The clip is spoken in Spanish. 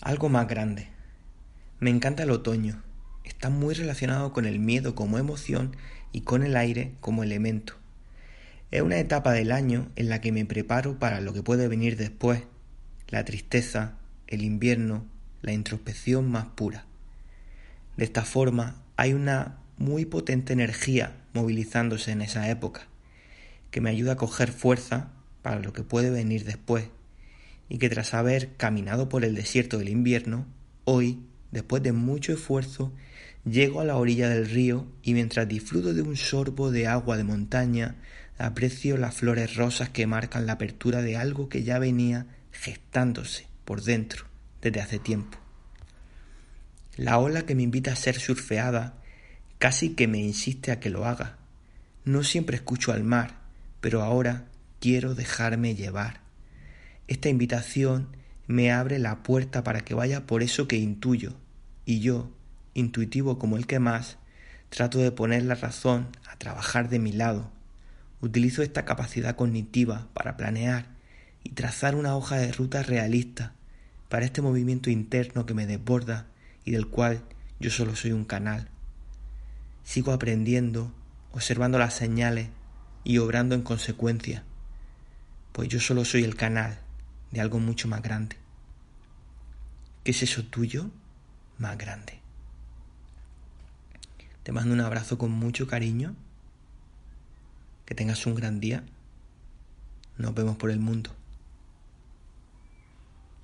Algo más grande. Me encanta el otoño. Está muy relacionado con el miedo como emoción y con el aire como elemento. Es una etapa del año en la que me preparo para lo que puede venir después, la tristeza, el invierno, la introspección más pura. De esta forma hay una muy potente energía movilizándose en esa época, que me ayuda a coger fuerza para lo que puede venir después y que tras haber caminado por el desierto del invierno, hoy, después de mucho esfuerzo, llego a la orilla del río y mientras disfruto de un sorbo de agua de montaña, aprecio las flores rosas que marcan la apertura de algo que ya venía gestándose por dentro desde hace tiempo. La ola que me invita a ser surfeada casi que me insiste a que lo haga. No siempre escucho al mar, pero ahora quiero dejarme llevar. Esta invitación me abre la puerta para que vaya por eso que intuyo, y yo, intuitivo como el que más, trato de poner la razón a trabajar de mi lado. Utilizo esta capacidad cognitiva para planear y trazar una hoja de ruta realista para este movimiento interno que me desborda y del cual yo solo soy un canal. Sigo aprendiendo, observando las señales y obrando en consecuencia, pues yo solo soy el canal de algo mucho más grande. ¿Qué es eso tuyo más grande? Te mando un abrazo con mucho cariño. Que tengas un gran día. Nos vemos por el mundo.